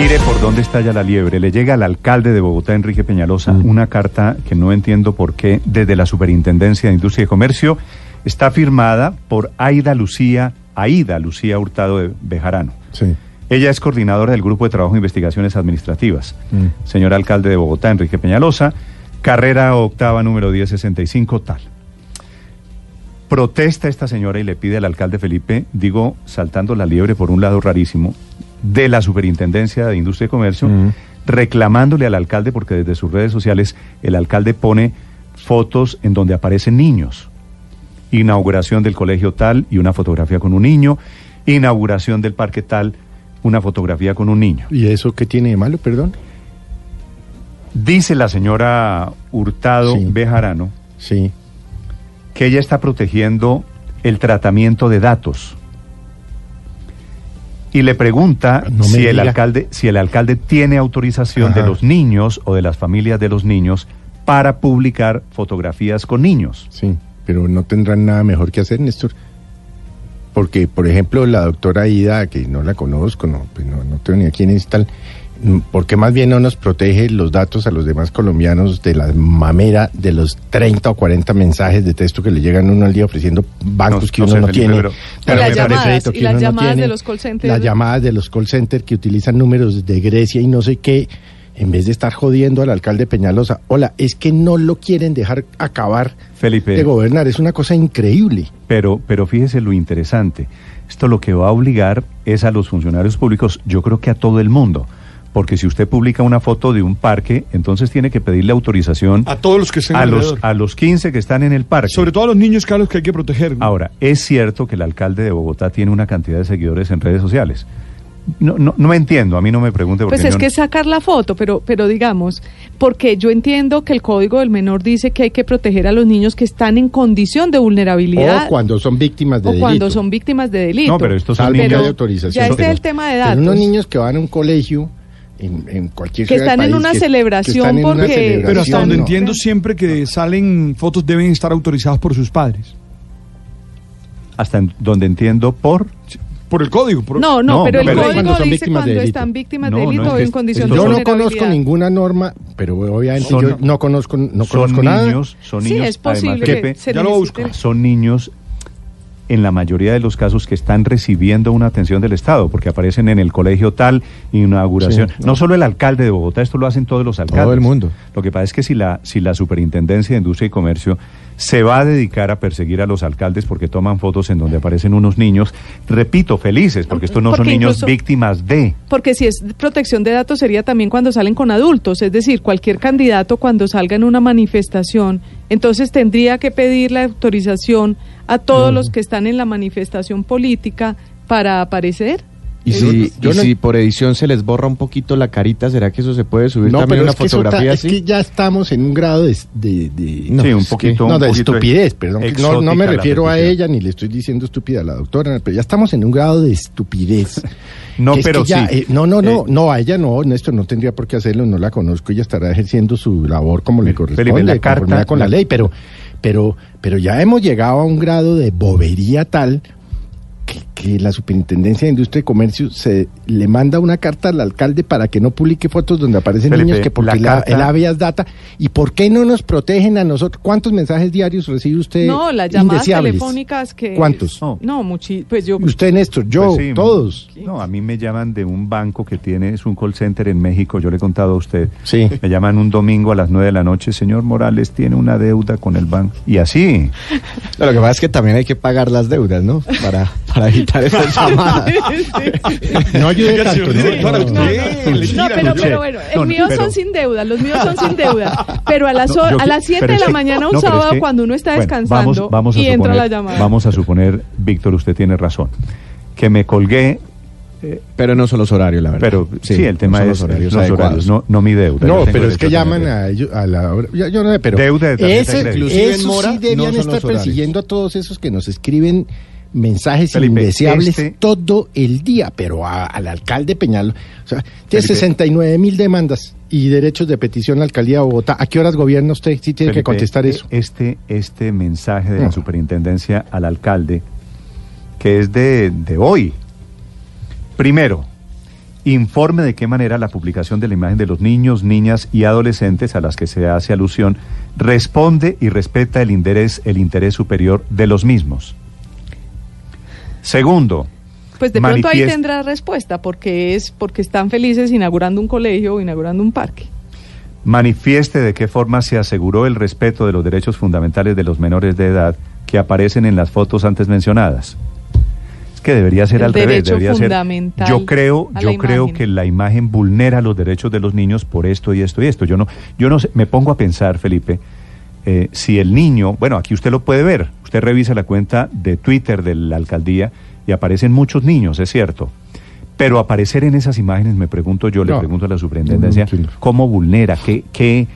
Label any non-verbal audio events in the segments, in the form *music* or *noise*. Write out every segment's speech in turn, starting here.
Mire por dónde estalla la liebre. Le llega al alcalde de Bogotá, Enrique Peñalosa, Mm. una carta que no entiendo por qué, desde la Superintendencia de Industria y Comercio, está firmada por Aida Lucía, Aida Lucía Hurtado de Bejarano. Sí. Ella es coordinadora del Grupo de Trabajo de Investigaciones Administrativas. Mm. Señor alcalde de Bogotá, Enrique Peñalosa, carrera octava número 1065, tal. Protesta esta señora y le pide al alcalde Felipe, digo, saltando la liebre por un lado rarísimo, de la Superintendencia de Industria y Comercio, Mm. reclamándole al alcalde, porque desde sus redes sociales el alcalde pone fotos en donde aparecen niños. Inauguración del colegio tal y una fotografía con un niño. Inauguración del parque tal, una fotografía con un niño. ¿Y eso qué tiene de malo, perdón? Dice la señora Hurtado Sí. Bejarano Sí. que ella está protegiendo el tratamiento de datos. Y le pregunta No me si el diga. alcalde, si el alcalde tiene autorización de los niños o de las familias de los niños para publicar fotografías con niños. Sí, pero no tendrán nada mejor que hacer, Néstor. Porque, por ejemplo, la doctora Ida, que no la conozco, no, pues no, no tengo ni a quién es tal, ¿por qué más bien no nos protege los datos a los demás colombianos de la mamera de los 30 o 40 mensajes de texto que le llegan a uno al día ofreciendo bancos No- que no uno sé, no Felipe, tiene? pero- tarjetas las llamadas, y las uno no llamadas de los call centers. Las llamadas de los call centers que utilizan números de Grecia y no sé qué, en vez de estar jodiendo al alcalde Peñalosa. Hola, es que no lo quieren dejar acabar Felipe. de gobernar. Es una cosa increíble. Pero, pero fíjese lo interesante. Esto lo que va a obligar es a los funcionarios públicos, yo creo que a todo el mundo. Porque si usted publica una foto de un parque, entonces tiene que pedirle autorización A todos los que estén a los, alrededor. a los 15 que están en el parque. Sobre todo a los niños, Carlos, que hay que proteger. ¿no? Ahora, es cierto que el alcalde de Bogotá tiene una cantidad de seguidores en redes sociales. No, no, no me entiendo, a mí no me pregunte porque Pues es que sacar la foto, pero, pero digamos, porque yo entiendo que el Código del Menor dice que hay que proteger a los niños que están en condición de vulnerabilidad O cuando son víctimas de o cuando son víctimas de delito. No, pero estos son que niños. haya autorización. ya este Pero- es el tema de pero datos. unos niños que van a un colegio en, en cualquier Que ciudad del están en país, una que- celebración que están en una porque- celebración, Pero hasta donde no. entiendo, siempre que salen fotos deben estar autorizadas por sus padres. Hasta en- donde entiendo por... Por el código. por- No, no, No, pero el pero código cuando son dice víctimas de cuando delito. están víctimas No, de no, delito es o en condición de Yo no conozco ninguna norma, pero obviamente Son- yo no conozco, no son conozco nada. niños, son Sí, niños, es posible además, que Pepe, se ya lo busco. son niños en la mayoría de los casos que están recibiendo una atención del Estado, porque aparecen en el colegio tal, inauguración. Sí, no. no. solo el alcalde de Bogotá, esto lo hacen todos los alcaldes. Todo el mundo. Lo que pasa es que si la, si la Superintendencia de Industria y Comercio se va a dedicar a perseguir a los alcaldes porque toman fotos en donde aparecen unos niños, repito, felices, porque estos no son niños incluso- víctimas de... Porque si es protección de datos sería también cuando salen con adultos, es decir, cualquier candidato cuando salga en una manifestación, entonces tendría que pedir la autorización a todos los que están en la manifestación política para aparecer. Y si, yo y no- si por edición se les borra un poquito la carita, ¿será que eso se puede subir No, también pero una es que, eso fotografía está- es que ya estamos en un grado de... de- de- No, sí, un que- poquito... no, un de poquito estupidez, perdón. que No, no me refiero a ella ni le estoy diciendo estúpida a la doctora, pero ya estamos en un grado de estupidez. *laughs* No, Que es pero que ya, sí. eh, no, no, no, Eh, no, a ella no, Néstor no tendría por qué hacerlo, no la conozco, ella estará ejerciendo su labor como le corresponde, la carta- con la la- ley, pero, pero, pero ya hemos llegado a un grado de bobería tal que, que la Superintendencia de Industria y Comercio se le manda una carta al alcalde para que no publique fotos donde aparecen Felipe, niños que porque la la- carta- el habeas data y por qué no nos protegen a nosotros cuántos mensajes diarios recibe usted no, las llamadas telefónicas que... ¿Cuántos? No, no muchi- pues yo... usted Néstor yo Pues sí, todos No, a mí me llaman de un banco que tiene, es un call center en México, yo le he contado a usted. Sí. Me llaman un domingo a las 9 de la noche, señor Morales tiene una deuda con el banco. Y así. No, lo que pasa es que también hay que pagar las deudas, ¿no? Para, para evitar esas *laughs* llamadas. no ayude tanto señor ¿no? director, No, ¿usted no. le No, tira, pero, pero bueno, No, el mío pero- son sin deuda, los míos son sin deuda. *laughs* Pero a las, No, hor- yo a las 7 pero de la que- mañana un no, pero es sábado que- cuando uno está bueno, descansando vamos, vamos a y entra suponer, la llamada. Vamos a suponer, Víctor, usted tiene razón, que me colgué, Pero no son los horarios, la verdad. pero sí, el tema no son es los horarios los horarios, no, no mi deuda. No, pero es que llaman a ellos a la hora. Yo, yo no sé, pero Deuda de tarjeta de ese, crédito. Inclusive eso en mora, sí debían no estar los persiguiendo a todos esos que nos escriben mensajes Felipe, indeseables este- todo el día, pero a- al alcalde Peñal, o sea, tiene Felipe. 69 mil demandas y derechos de petición a la alcaldía de Bogotá. ¿A qué horas gobierna usted? Sí tiene que contestar eso. Este, este mensaje de la superintendencia al alcalde, que es de, de hoy. Primero, informe de qué manera la publicación de la imagen de los niños, niñas y adolescentes a las que se hace alusión responde y respeta el interés, el interés superior de los mismos. Segundo, Pues de pronto ahí tendrá respuesta, porque es porque están felices inaugurando un colegio o inaugurando un parque. manifieste de qué forma se aseguró el respeto de los derechos fundamentales de los menores de edad que aparecen en las fotos antes mencionadas. Es que debería ser El al revés, debería ser. fundamental Yo creo, yo creo imagen. que la imagen vulnera los derechos de los niños por esto y esto y esto. Yo no, yo no sé, me pongo a pensar, Felipe, eh, si el niño, bueno, aquí usted lo puede ver, usted revisa la cuenta de Twitter de la alcaldía y aparecen muchos niños, es cierto. Pero aparecer en esas imágenes, me pregunto yo, le pregunto a la superintendencia, No, no entiendo. ¿cómo vulnera? ¿Qué, qué,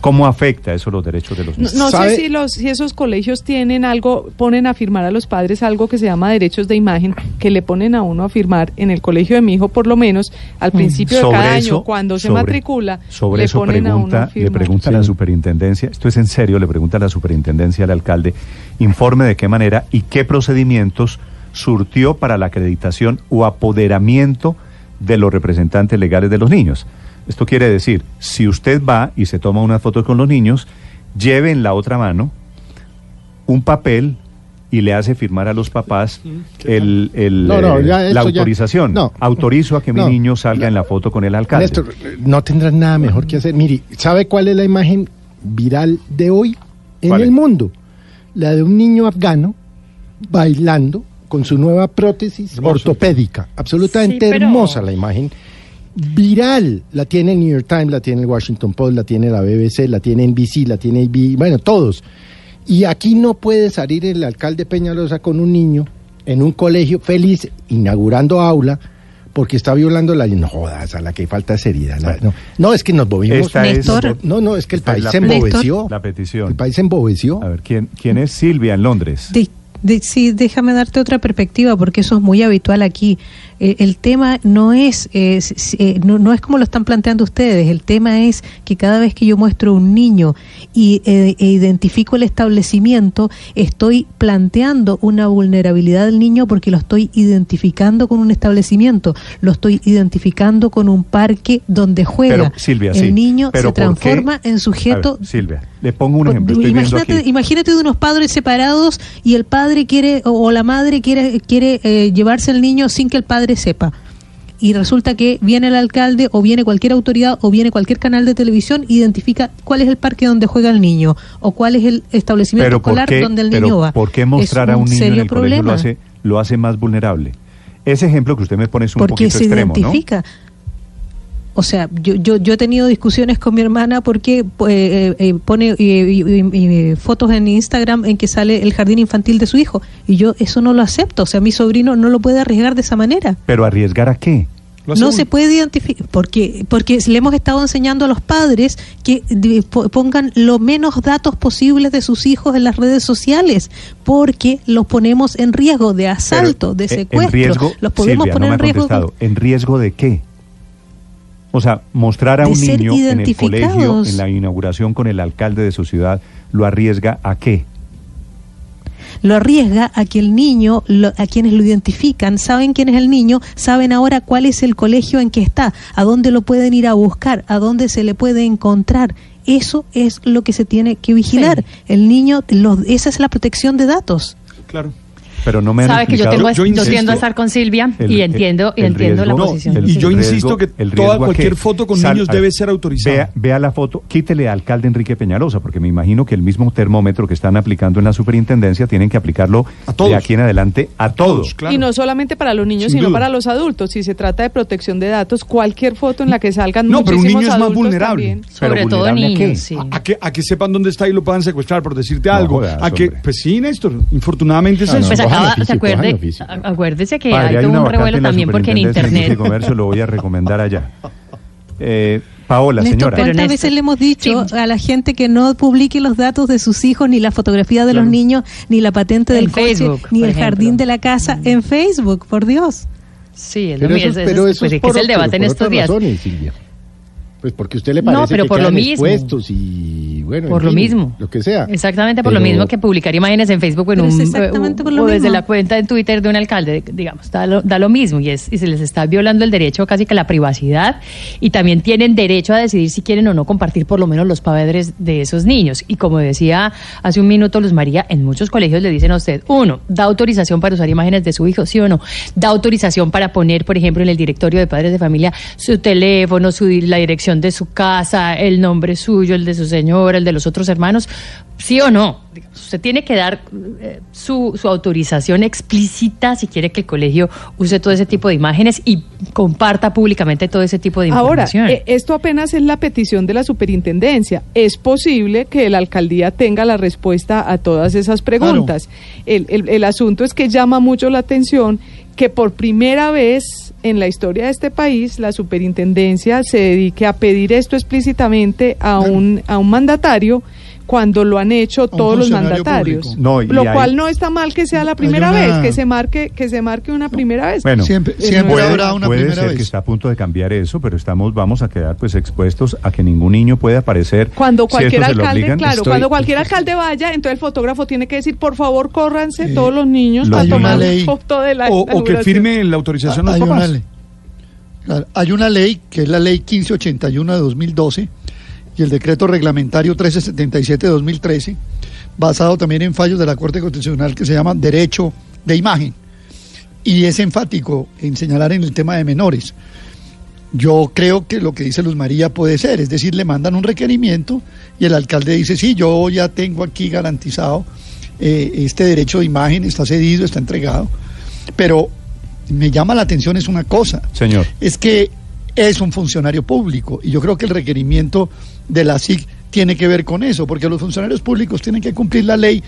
¿Cómo afecta eso los derechos de los No, niños? no sé si los si esos colegios tienen algo, ponen a firmar a los padres algo que se llama derechos de imagen, que le ponen a uno a firmar en el colegio de mi hijo, por lo menos al principio de Mm. Cada eso- año, cuando se sobre- matricula, Sobre le eso ponen a uno a pregunta, le pregunta a la superintendencia, esto es en serio, le pregunta a la superintendencia al alcalde, informe de qué manera y qué procedimientos surtió para la acreditación o apoderamiento de los representantes legales de los niños. Esto quiere decir, si usted va y se toma una foto con los niños, lleve en la otra mano un papel y le hace firmar a los papás el, el, No, no, eh, ya la ya- autorización. no. Autorizo a que mi No. niño salga en la foto con el alcalde. Néstor, no tendrán nada mejor que hacer. Mire, ¿sabe cuál es la imagen viral de hoy en ¿Cuál el es? mundo? La de un niño afgano bailando con su nueva prótesis Hermoso. ortopédica. Absolutamente Sí, pero- hermosa la imagen. Viral. La tiene el New York Times, la tiene el Washington Post, la tiene la BBC, la tiene NBC, la tiene AB, bueno, todos. Y aquí no puede salir el alcalde Peñalosa con un niño en un colegio feliz, inaugurando aula, porque está violando la ley. No jodas, a la que falta seriedad. la- no, no, es que nos movimos. Esta es- Néstor. No, no, es que el país la se embobeció. La petición. El país se embobeció. A ver, ¿quién, quién es Silvia en Londres? De- de- sí, déjame darte otra perspectiva porque eso es muy habitual aquí. Eh, el tema no es eh, eh, no, no es como lo están planteando ustedes. El tema es que cada vez que yo muestro un niño y eh, e identifico el establecimiento, estoy planteando una vulnerabilidad del niño porque lo estoy identificando con un establecimiento, lo estoy identificando con un parque donde juega. Pero, Silvia, el sí. niño Pero se transforma en sujeto ver, Silvia, le pongo un ejemplo. Estoy imagínate, imagínate de unos padres separados y el padre quiere o, o la madre quiere quiere llevarse al niño sin que el padre sepa. Y resulta que viene el alcalde o viene cualquier autoridad o viene cualquier canal de televisión identifica cuál es el parque donde juega el niño o cuál es el establecimiento Pero ¿por escolar donde el pero niño va. ¿por qué Es mostrar a un niño en serio el colegio lo problema. hace, lo hace más vulnerable? Ese ejemplo que usted me pone es un porque poquito se extremo, identifica. O sea, yo, yo, yo he tenido discusiones con mi hermana porque pues, eh, eh, pone eh, fotos en Instagram en que sale el jardín infantil de su hijo. Y yo eso no lo acepto. O sea, mi sobrino no lo puede arriesgar de esa manera. Pero arriesgar a qué? No se puede identificar, porque, porque le hemos estado enseñando a los padres que pongan lo menos datos posibles de sus hijos en las redes sociales, porque los ponemos en riesgo de asalto, de Pero, eh, secuestro. En riesgo, los podemos Silvia, poner no me en riesgo. ¿En riesgo de qué? O sea, mostrar a un niño en el colegio, en la inauguración con el alcalde de su ciudad, ¿lo arriesga a qué? lo arriesga a que el niño, lo- a quienes lo identifican, saben quién es el niño, saben ahora cuál es el colegio en que está, a dónde lo pueden ir a buscar, a dónde se le puede encontrar. Eso es lo que se tiene que vigilar. El niño, los- esa es la protección de datos. Claro. Pero no me han Sabes que yo, tengo, Yo- yo yo, insisto- tiendo a estar con Silvia El- y entiendo, y el entiendo la posición. el- de Y el yo insisto que el toda cualquier foto con Sal- niños debe ser autorizada. Vea, vea la foto, quítele al alcalde Enrique Peñalosa, porque me imagino que el mismo termómetro que están aplicando en la superintendencia tienen que aplicarlo A todos. de aquí en adelante a todos. Claro. Y no solamente para los niños, Sin sino duda. para los adultos. Si se trata de protección de datos, cualquier foto en la que salgan No, pero un muchísimos niño es más vulnerable. también. Pero Sobre todo vulnerable a qué? niños, sí. A, a que, a que sepan dónde está y lo puedan secuestrar, por decirte No algo. jodas, a que, hombre. pues sí, Néstor, infortunadamente es no, eso. Pues acaba, se acuerde, acuérdese que Padre, hay todo un revuelo también porque en de internet. Comercio lo voy a recomendar allá. Eh, Paola, Néstor, señora. ¿cuántas Néstor- veces le hemos dicho Sí. a la gente que no publique los datos de sus hijos, ni la fotografía de los Claro. niños, ni la patente En del coche, Facebook, ni el jardín ejemplo. de la casa en Facebook, por Dios? Sí, es lo Pero mismo, eso, es- pero es- eso pues, es que es por- el debate en estos días. razones, Silvia. Pues porque usted le No, parece pero que por lo mismo. y bueno, Por lo fin, mismo. lo que sea. Exactamente por lo mismo que publicar imágenes en Facebook o en un, exactamente por lo o desde la cuenta en Twitter de un alcalde, digamos, da lo, da lo mismo y, es, y se les está violando el derecho casi que a la privacidad y también tienen derecho a decidir si quieren o no compartir por lo menos los padres de esos niños. Y como decía hace un minuto Luz María, en muchos colegios le dicen a usted, uno, da autorización para usar imágenes de su hijo, sí o no, da autorización para poner, por ejemplo, en el directorio de padres de familia su teléfono, su, la dirección de su casa, el nombre suyo, el de su señora, el de los otros hermanos, sí o no. Usted tiene que dar eh, su, su autorización explícita si quiere que el colegio use todo ese tipo de imágenes y comparta públicamente todo ese tipo de Ahora, información. eh, esto apenas es la petición de la superintendencia. Es posible que la alcaldía tenga la respuesta a todas esas preguntas. El, el- el asunto es que llama mucho la atención que por primera vez en la historia de este país la superintendencia se dedique a pedir esto explícitamente a un, a un mandatario cuando lo han hecho todos los mandatarios. público. No, y lo hay- cual no está mal que sea la primera una- vez, que se marque que se marque una primera vez. Bueno, Siempre- Eh, siempre puede- habrá una puede primera ser vez. que está a punto de cambiar eso, pero estamos vamos a quedar pues expuestos a que ningún niño pueda aparecer. Cuando cualquier alcalde, obligan. claro, Estoy- cuando cualquier alcalde vaya, entonces el fotógrafo tiene que decir, por favor, córranse Eh, todos los niños lo- para tomar ley. foto de la O, o que firme la autorización los hay, papás. una ley, Claro, hay una ley que es la ley 1581 de 2012 y el decreto reglamentario 1377 de 2013, basado también en fallos de la Corte Constitucional que se llama derecho de imagen. Y es enfático en señalar en el tema de menores. Yo creo que lo que dice Luz María puede ser, es decir, le mandan un requerimiento y el alcalde dice, sí, yo ya tengo aquí garantizado eh, este derecho de imagen, está cedido, está entregado, pero me llama la atención es una cosa, Señor. es que es un funcionario público y yo creo que el requerimiento de la SIC tiene que ver con eso, porque los funcionarios públicos tienen que cumplir la ley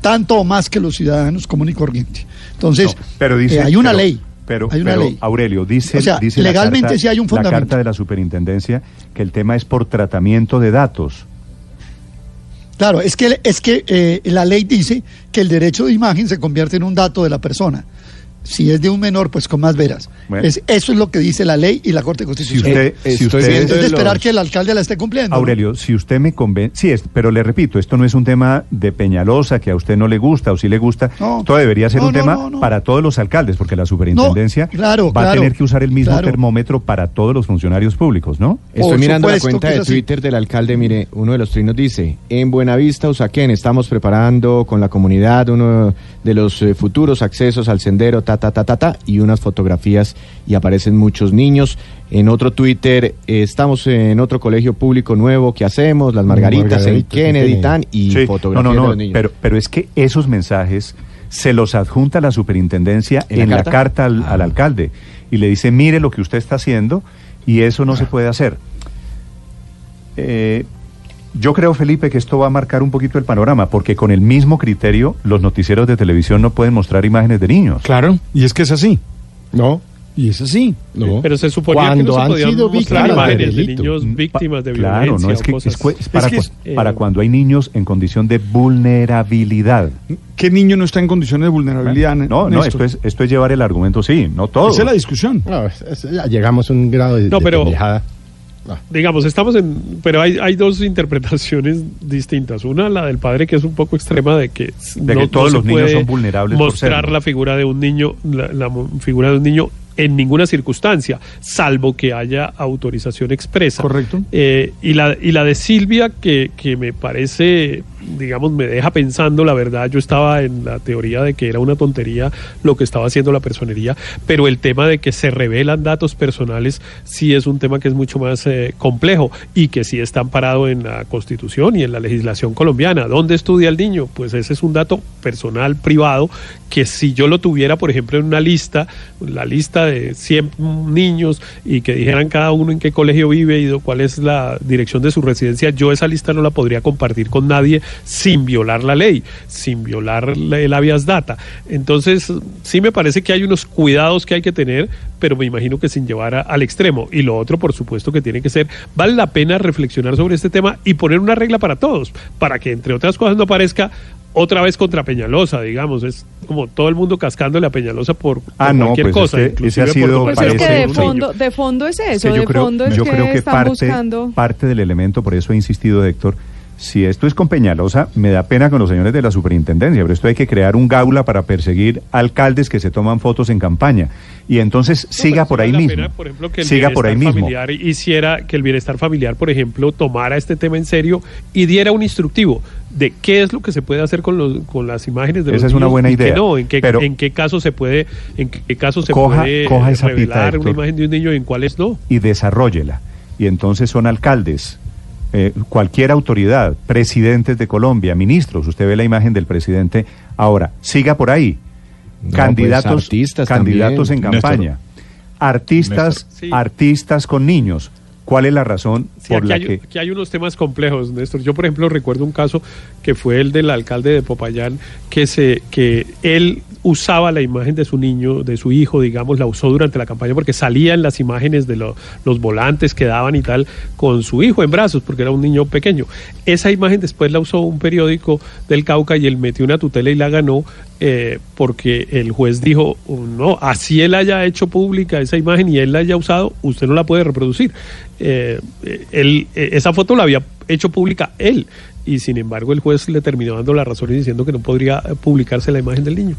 tanto o más que los ciudadanos comunes y corrientes. Entonces, No, pero dice, eh, hay una pero- ley. Pero, hay una pero, ley. Aurelio, dice, O sea, dice la legalmente carta- sí hay un La fundamento. carta de la superintendencia que el tema es por tratamiento de datos. Claro, es que, es que eh, la ley dice que el derecho de imagen se convierte en un dato de la persona. Si es de un menor, pues con más veras. Bueno. Es, eso es lo que dice la ley y la Corte Si Constitucional. usted, si estoy usted- viendo es de los- esperar que el alcalde la esté cumpliendo. ¿no? Aurelio, si usted me convence, sí, es, pero le repito, esto no es un tema de Peñalosa que a usted no le gusta o sí le gusta. No. Esto debería ser No, un no, tema no, no. para todos los alcaldes, porque la superintendencia No, claro, va a tener que usar el mismo claro. termómetro para todos los funcionarios públicos, ¿no? Estoy Por mirando la cuenta de. Twitter del alcalde. Mire, uno de los trinos dice: En Buenavista, Usaquén, estamos preparando con la comunidad uno de los eh, futuros accesos al sendero, ta, ta, ta, ta, ta, y unas fotografías y aparecen muchos niños. En otro Twitter, eh, estamos en otro colegio público nuevo que hacemos, las Margaritas, en Margaritas, en Kennedy, Kennedy. tan, y Sí, fotografías no, no, de no, los niños. Pero, pero es que esos mensajes se los adjunta la superintendencia ¿En en, la la carta? al, al alcalde y le dice, mire lo que usted está haciendo y eso no se puede hacer. Eh, yo creo, Felipe, que esto va a marcar un poquito el panorama, porque con el mismo criterio los noticieros de televisión no pueden mostrar imágenes de niños. Claro, y es que es así. No, Y es así. no. Pero se suponía que no se han podían sido mostrar víctimas de imágenes de, niños Mm, víctimas de Claro, violencia no es o que cosas. es, para, que cu- es, eh, para cuando hay niños en condición de vulnerabilidad. ¿Qué niño no está en condiciones de vulnerabilidad? No, no, esto es, esto es llevar el argumento, sí, no todo. Esa es la discusión. No, es- es- ya llegamos a un grado de, No, de pero- pendejada. digamos, estamos en, pero hay, hay dos interpretaciones distintas. Una, la del padre, que es un poco extrema de que, De que todos los niños son vulnerables por Mostrar la figura de un niño, la, figura de un niño en ninguna circunstancia, salvo que haya autorización expresa. Correcto. Eh, y, la, y la de Silvia, que, que me parece, digamos, me deja pensando, la verdad, yo estaba en la teoría de que era una tontería lo que estaba haciendo la personería, pero el tema de que se revelan datos personales sí es un tema que es mucho más eh, complejo y que sí está amparado en la Constitución y en la legislación colombiana. ¿Dónde estudia el niño? Pues ese es un dato personal, privado, que si yo lo tuviera, por ejemplo, en una lista, la lista de 100 niños y que dijeran cada uno en qué colegio vive y cuál es la dirección de su residencia, yo esa lista no la podría compartir con nadie sin violar la ley, sin violar la- el habeas data. Entonces, sí me parece que hay unos cuidados que hay que tener, pero me imagino que sin llevar a- al extremo. Y lo otro, por supuesto, que tiene que ser, vale la pena reflexionar sobre este tema y poner una regla para todos, para que, entre otras cosas, no parezca otra vez contra Peñalosa, digamos, es como todo el mundo cascándole a Peñalosa por, por Ah, no, cualquier pues es cosa. que ese inclusive ha por sido, Pues tomarse es que de fondo, de fondo es eso, que de yo creo, fondo es yo que, creo que están parte, buscando... parte del elemento, por eso he insistido, Héctor, si esto es con Peñalosa, me da pena con los señores de la superintendencia, pero esto hay que crear un gaula para perseguir alcaldes que se toman fotos en campaña. Y entonces No, siga por ahí mismo. pena, por ejemplo, que el siga por ahí mismo. hiciera que el bienestar familiar, por ejemplo, tomara este tema en serio y diera un instructivo de qué es lo que se puede hacer con los con las imágenes de los Esa es una buena idea, no, en qué pero- en qué caso se puede en qué caso se Coja- puede coja esa pita, una imagen de un niño y en cuáles no. y desarróllela. Y entonces son alcaldes, eh, cualquier autoridad, presidentes de Colombia, ministros. Usted ve la imagen del presidente. Ahora, siga por ahí. No, candidatos, pues, artistas candidatos también. en campaña. Artistas, Néstor. Sí. artistas con niños. ¿Cuál es la razón Sí, por aquí, la hay, que aquí hay unos temas complejos, Néstor. Yo, por ejemplo, recuerdo un caso que fue el del alcalde de Popayán, que se que él usaba la imagen de su niño, de su hijo, digamos, la usó durante la campaña porque salían las imágenes de lo- los volantes que daban y tal con su hijo en brazos, porque era un niño pequeño. Esa imagen después la usó un periódico del Cauca y él metió una tutela y la ganó eh, porque el juez dijo, "Oh, no, así él haya hecho pública esa imagen y él la haya usado, usted no la puede reproducir. Eh, eh, él, eh, esa foto la había hecho pública él y sin embargo el juez le terminó dando la razón y diciendo que no podría publicarse la imagen del niño.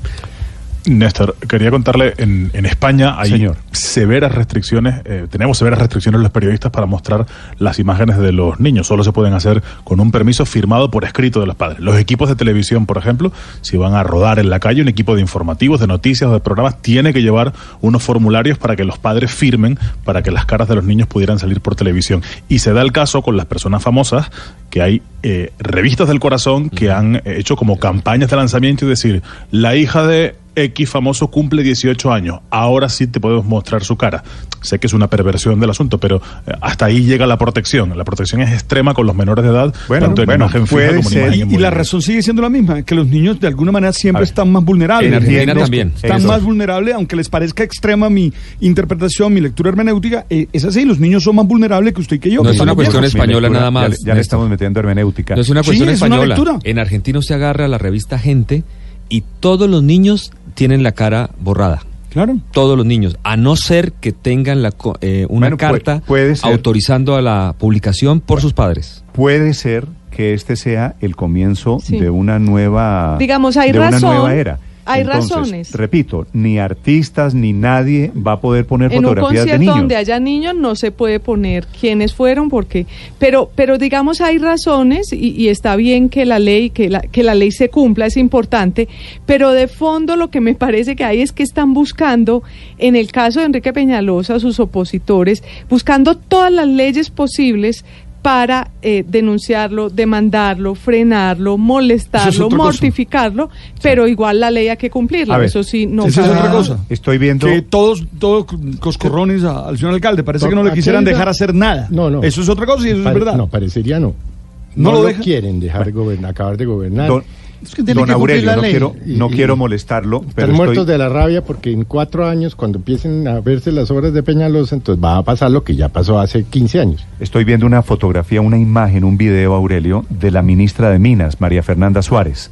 Néstor, quería contarle, en, en España hay Señor. severas restricciones, eh, tenemos severas restricciones los periodistas para mostrar las imágenes de los niños. Solo se pueden hacer con un permiso firmado por escrito de los padres. Los equipos de televisión, por ejemplo, si van a rodar en la calle, un equipo de informativos, de noticias o de programas, tiene que llevar unos formularios para que los padres firmen para que las caras de los niños pudieran salir por televisión. Y se da el caso con las personas famosas que hay eh, revistas del corazón que han hecho como campañas de lanzamiento y decir, la hija de X famoso cumple 18 años, ahora sí te podemos mostrar su cara. Sé que es una perversión del asunto, pero eh, hasta ahí llega la protección. La protección es extrema con los menores de edad, Bueno, tanto en bueno, imagen fija puede como en ser. imagen Y, la razón sigue siendo la misma, que los niños de alguna manera A siempre ver. están más vulnerables. En Argentina también. Están Eso. más vulnerables, aunque les parezca extrema mi interpretación, mi lectura hermenéutica, eh, es así, los niños son más vulnerables que usted y que yo. No que es una cuestión española lectura, nada más, Ya, le- ya le Néstor. estamos metiendo hermenéutica. No es una Sí, cuestión es una española. lectura. En Argentina usted agarra la revista Gente y todos los niños tienen la cara borrada. Claro. Todos los niños, a no ser que tengan la, co- eh, una Bueno, carta puede autorizando a la publicación por sus padres. Puede ser que este sea el comienzo Sí. de una nueva Digamos, hay de una razón, nueva era. Hay Entonces, razones. Repito, ni artistas ni nadie va a poder poner en un fotografías de concierto niños. donde haya niños no se puede poner quiénes fueron porque pero pero digamos hay razones y, y está bien que la ley que la que la ley se cumpla es importante pero de fondo lo que me parece que hay es que están buscando en el caso de Enrique Peñalosa sus opositores buscando todas las leyes posibles para eh, denunciarlo, demandarlo, frenarlo, es molestarlo, cosa. mortificarlo, pero igual la ley hay que cumplirla. Ver, Eso sí, no Esa es otra cosa. Estoy viendo Que todos, todos coscorrones a- al señor alcalde. Parece que no le quisieran dejar hacer nada. No, no. Eso es otra cosa y eso Pare- es verdad. No, parecería no. No No, lo lo, quieren dejar gobernar, acabar de gobernar. Don, Es que tiene don Aurelio, la no ley. quiero, no Y- quiero molestarlo, pero Están muertos estoy, de la rabia porque en cuatro años, cuando empiecen a verse las obras de Peñalosa, entonces va a pasar lo que ya pasó hace 15 años. estoy viendo una fotografía, una imagen, un video, Aurelio, de la ministra de Minas, María Fernanda Suárez,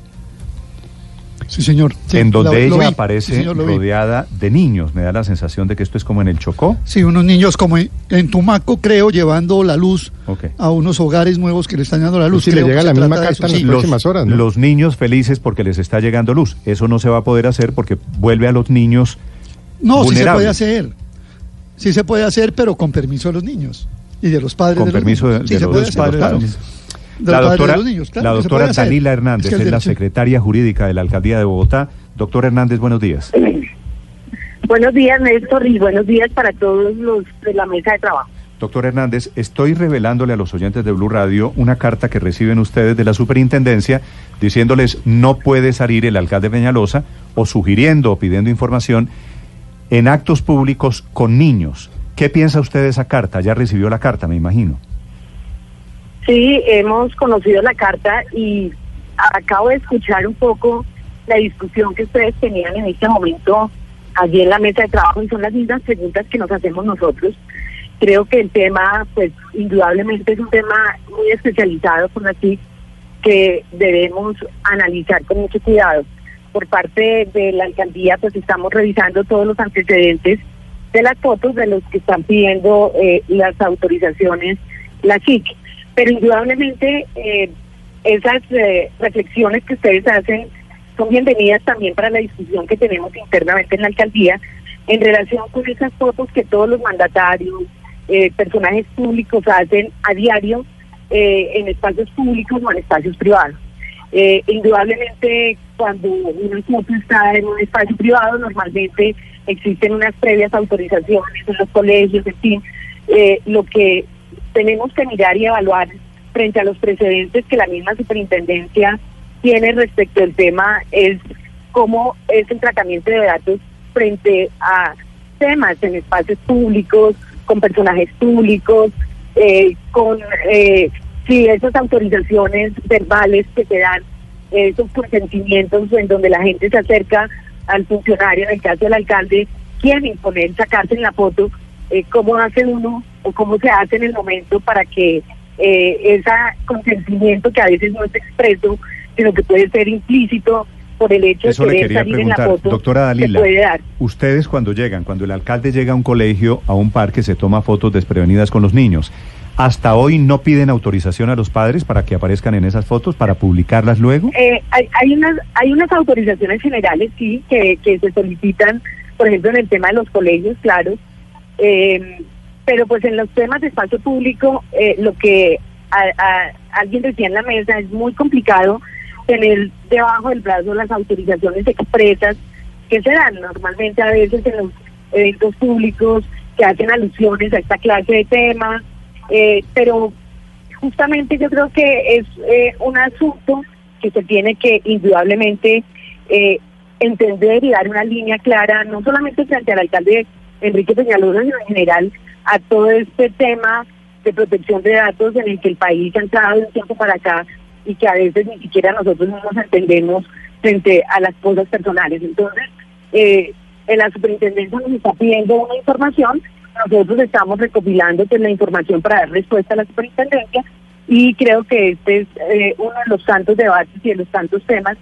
Sí, señor. Sí, en donde ella vi. aparece Sí, señor, lo vi. rodeada de niños. Me da la sensación de que esto es como en el Chocó. Sí, unos niños como en, en Tumaco, creo, llevando la luz a unos hogares nuevos que le están dando la luz. Sí, le Creo llega la misma de carta en las próximas horas, ¿no? los niños felices porque les está llegando luz. Eso no se va a poder hacer porque vuelve a los niños No, sí se puede hacer. Sí se puede hacer, pero con permiso de los niños y de los padres Con de los permiso de- niños. Sí de se los puede hacer, padres de claro. La doctora, de los niños, claro la doctora. Danila Hernández Es que es, el la secretaria jurídica de la Alcaldía de Bogotá. Doctor Hernández, buenos días. *clears throat* Buenos días, Néstor, y buenos días para todos los de la mesa de trabajo. Doctor Hernández, estoy revelándole a los oyentes de Blue Radio una carta que reciben ustedes de la superintendencia diciéndoles no puede salir el alcalde Peñalosa o sugiriendo o pidiendo información en actos públicos con niños. ¿Qué piensa usted de esa carta? Ya recibió la carta, me imagino. Sí, hemos conocido la carta y acabo de escuchar un poco la discusión que ustedes tenían en este momento allí en la mesa de trabajo y son las mismas preguntas que nos hacemos nosotros. Creo que el tema, pues indudablemente es un tema muy especializado con así que debemos analizar con mucho cuidado. Por parte de la alcaldía, pues estamos revisando todos los antecedentes de las fotos de los que están pidiendo eh, las autorizaciones, la CIC. Pero indudablemente eh, esas eh, reflexiones que ustedes hacen son bienvenidas también para la discusión que tenemos internamente en la alcaldía en relación con esas fotos que todos los mandatarios, eh, personajes públicos hacen a diario eh, en espacios públicos o en espacios privados. Eh, indudablemente, cuando una foto está en un espacio privado, normalmente existen unas previas autorizaciones en los colegios, en fin. Eh, lo que tenemos que mirar y evaluar frente a los precedentes que la misma superintendencia tiene respecto al tema es cómo es el tratamiento de datos frente a temas en espacios públicos, con personajes públicos, eh, con eh, si esas autorizaciones verbales que se dan, esos consentimientos en donde la gente se acerca al funcionario, en el caso del alcalde, quieren imponer, sacarse en la foto, eh, cómo hace uno o cómo se hace en el momento para que eh, ese consentimiento que a veces no es expreso, sino que puede ser implícito por el hecho Eso de querer quería salir en la preguntar, foto, doctora Dalila. puede dar. Ustedes cuando llegan, cuando el alcalde llega a un colegio, a un parque, se toma fotos desprevenidas con los niños. Hasta hoy no piden autorización a los padres para que aparezcan en esas fotos, para publicarlas luego. Eh, hay, hay unas hay unas autorizaciones generales sí que, que se solicitan por ejemplo en el tema de los colegios claro eh, pero pues en los temas de espacio público eh, lo que a- a- alguien decía en la mesa es muy complicado tener debajo del brazo las autorizaciones expresas que se dan normalmente a veces en los eventos públicos que hacen alusiones a esta clase de temas eh, pero justamente yo creo que es eh, un asunto que se tiene que indudablemente eh, entender y dar una línea clara, no solamente frente al alcalde Enrique Peñalosa, sino en general a todo este tema de protección de datos en el que el país ha entrado de un tiempo para acá y que a veces ni siquiera nosotros no nos entendemos frente a las cosas personales. Entonces, eh, en la superintendencia nos está pidiendo una información, nosotros estamos recopilando pues, la información para dar respuesta a la superintendencia y creo que este es eh, uno de los tantos debates y de los tantos temas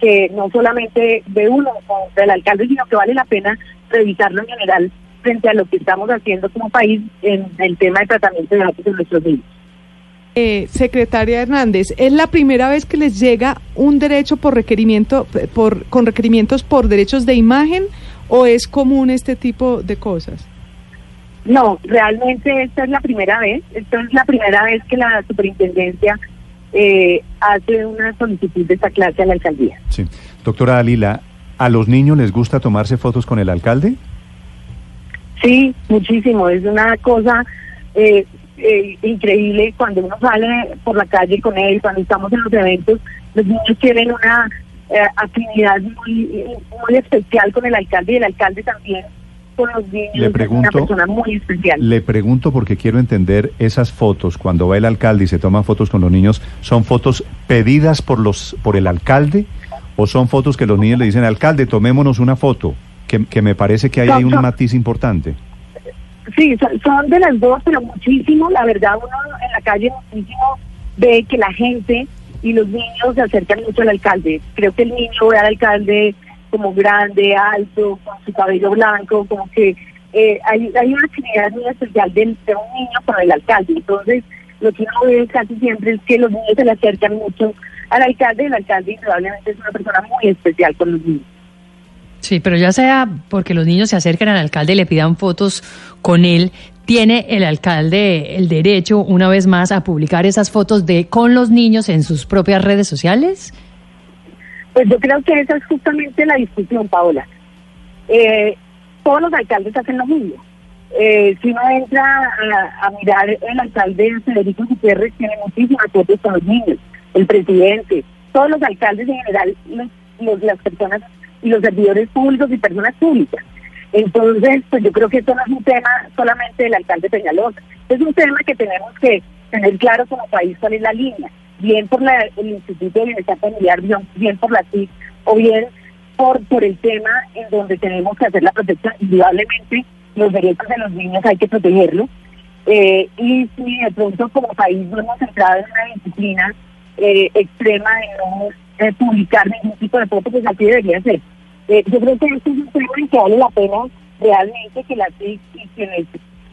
que no solamente de uno o del alcalde, sino que vale la pena revisarlo en general frente a lo que estamos haciendo como país en el tema de tratamiento de datos de nuestros niños. Eh, secretaria Hernández, ¿es la primera vez que les llega un derecho por requerimiento, por, con requerimientos por derechos de imagen o es común este tipo de cosas? No, realmente esta es la primera vez, esta es la primera vez que la superintendencia eh, hace una solicitud de esta clase a la alcaldía. Sí. Doctora Dalila, ¿a los niños les gusta tomarse fotos con el alcalde? Sí, muchísimo. Es una cosa eh, eh, increíble cuando uno sale por la calle con él, cuando estamos en los eventos, los niños tienen una eh, afinidad muy, muy especial con el alcalde y el alcalde también con los niños. Le es pregunto- una persona muy especial. Le pregunto porque quiero entender esas fotos, cuando va el alcalde y se toma fotos con los niños, ¿son fotos pedidas por, los, por el alcalde o son fotos que los niños le dicen, alcalde, tomémonos una foto? Que, que me parece que hay ahí un matiz importante. Sí, son, de las dos, pero muchísimo. La verdad, uno en la calle muchísimo ve que la gente y los niños se acercan mucho al alcalde. Creo que el niño ve al alcalde como grande, alto, con su cabello blanco, como que eh, hay, hay una actividad muy especial del- de, un niño con el alcalde. Entonces, lo que uno ve casi siempre es que los niños se le acercan mucho al alcalde y el alcalde indudablemente es una persona muy especial con los niños. Sí, pero ya sea porque los niños se acerquen al alcalde y le pidan fotos con él, tiene el alcalde el derecho, una vez más, a publicar esas fotos de con los niños en sus propias redes sociales. Pues yo creo que esa es justamente la discusión, Paola. Eh, todos los alcaldes hacen lo mismo. Eh, si uno entra a, a mirar el alcalde Federico Gutiérrez, tiene muchísimas fotos con los niños, el presidente, todos los alcaldes en general, los, las personas y los servidores públicos y personas públicas. Entonces, pues yo creo que esto no es un tema solamente del alcalde Peñalosa, es un tema que tenemos que tener claro como país cuál es la línea, bien por la- el Instituto de Bienestar Familiar, bien, bien por la CIC, o bien por, por el tema en donde tenemos que hacer la protección, indudablemente los derechos de los niños hay que protegerlos, eh, y si de pronto como país no hemos entrado en una disciplina eh, extrema de no eh, publicar ningún tipo de foto, pues así debería ser. Eh, yo creo que este es un tema en que vale la pena realmente que las y quienes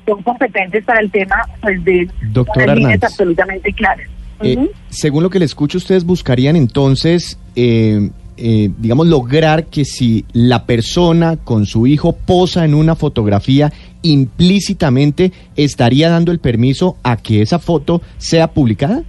son competentes para el tema, pues den Doctora líneas absolutamente claras. Eh, según lo que le escucho, ustedes buscarían entonces, eh, eh, digamos, lograr que si la persona con su hijo posa en una fotografía, implícitamente estaría dando el permiso a que esa foto sea publicada.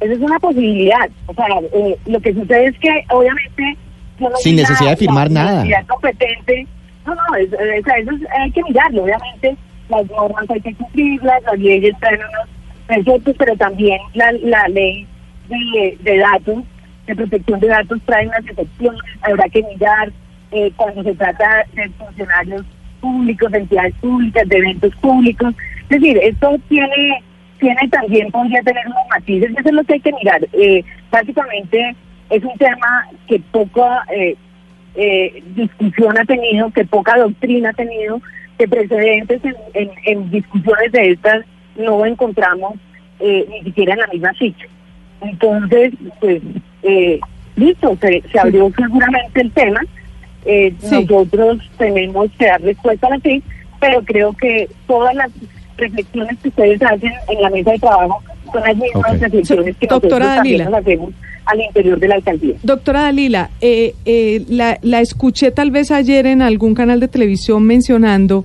Esa es una posibilidad. O sea, eh, lo que sucede es que obviamente... yo no Sin necesidad de firmar nada. competente. No, no, es- es- eso es- hay que mirarlo. Obviamente las normas hay que cumplirlas, las leyes traen unos preceptos, pero también la, la ley de, de datos, de protección de datos, trae unas excepciones. Habrá que mirar eh, cuando se trata de funcionarios públicos, de entidades públicas, de eventos públicos. Es decir, esto tiene tiene también podría tener unos matices, eso es lo que hay que mirar. Eh, básicamente es un tema que poca eh, eh, discusión ha tenido, que poca doctrina ha tenido, que precedentes en, en- en discusiones de estas no encontramos eh, ni siquiera en la misma ficha. Entonces, pues, eh, listo, se, se abrió seguramente el tema. Eh, Nosotros tenemos que dar respuesta a la FIC, pero creo que todas las reflexiones que ustedes hacen en la mesa de trabajo son las mismas reflexiones que Doctora nosotros también nos hacemos al interior de la alcaldía. Doctora Dalila, eh, eh, la, la escuché tal vez ayer en algún canal de televisión mencionando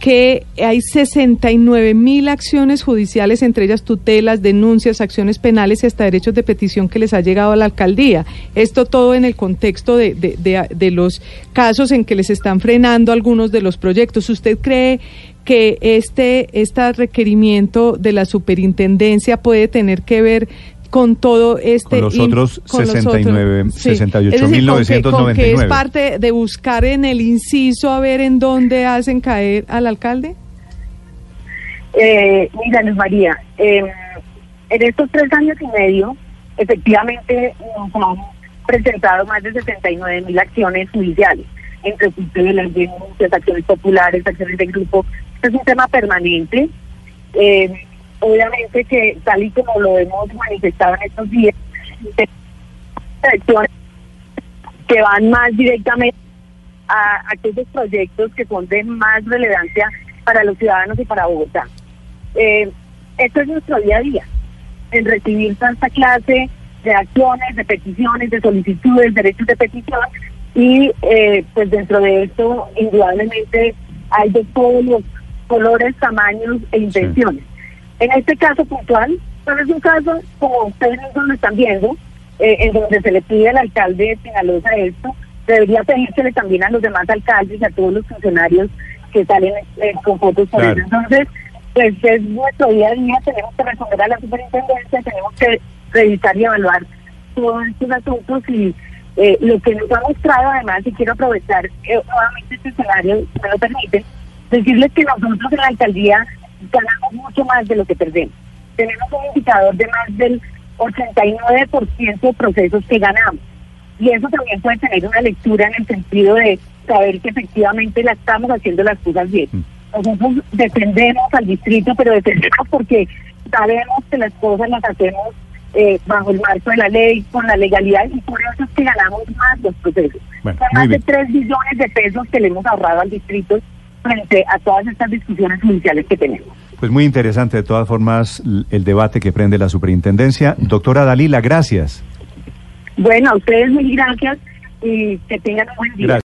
que hay 69 mil acciones judiciales, entre ellas tutelas, denuncias, acciones penales y hasta derechos de petición que les ha llegado a la alcaldía. Esto todo en el contexto de, de, de- de los casos en que les están frenando algunos de los proyectos. ¿Usted cree que este, este requerimiento de la superintendencia puede tener que ver con todo este... Con los otros con los 69, sí. Es decir, con que- 68.999. con que es parte de buscar en el inciso a ver en dónde hacen caer al alcalde? Eh, mira, Luz María, eh, en estos tres años y medio, efectivamente nos han presentado más de 69 mil acciones judiciales, entre tutelas, denuncias, acciones populares, acciones de grupo. Este es un tema permanente. Eh, obviamente que, tal y como lo hemos manifestado en estos días, eh, que van más directamente a aquellos proyectos que son de más relevancia para los ciudadanos y para Bogotá. Eh, esto es nuestro día a día, en recibir tanta clase de acciones, de peticiones, de solicitudes, derechos de petición y eh, pues dentro de esto indudablemente hay de todos los colores, tamaños e intenciones. En este caso puntual, pues es un caso como ustedes mismos lo están viendo, eh, en donde se le pide al alcalde de Pinalosa esto, debería pedírsele también a los demás alcaldes y a todos los funcionarios que salen eh, con fotos por Claro. eso. Entonces, pues es nuestro día a día, tenemos que responder a la superintendencia, tenemos que revisar y evaluar todos estos asuntos y eh, lo que nos ha mostrado además, y quiero aprovechar eh, nuevamente este escenario, si me lo permite, decirles que nosotros en la alcaldía ganamos mucho más de lo que perdemos. Tenemos un indicador de más del 89% de procesos que ganamos. Y eso también puede tener una lectura en el sentido de saber que efectivamente la estamos haciendo las cosas bien. Nosotros defendemos al distrito, pero defendemos porque sabemos que las cosas las hacemos eh, bajo el marco de la ley, con la legalidad, y por eso es que ganamos más los procesos. Bueno, Son más de bien. 3 billones de pesos que le hemos ahorrado al distrito frente a todas estas discusiones judiciales que tenemos. Pues muy interesante, de todas formas, el debate que prende la superintendencia. Doctora Dalila, gracias. Bueno, a ustedes mil gracias y que tengan un buen día. Gracias.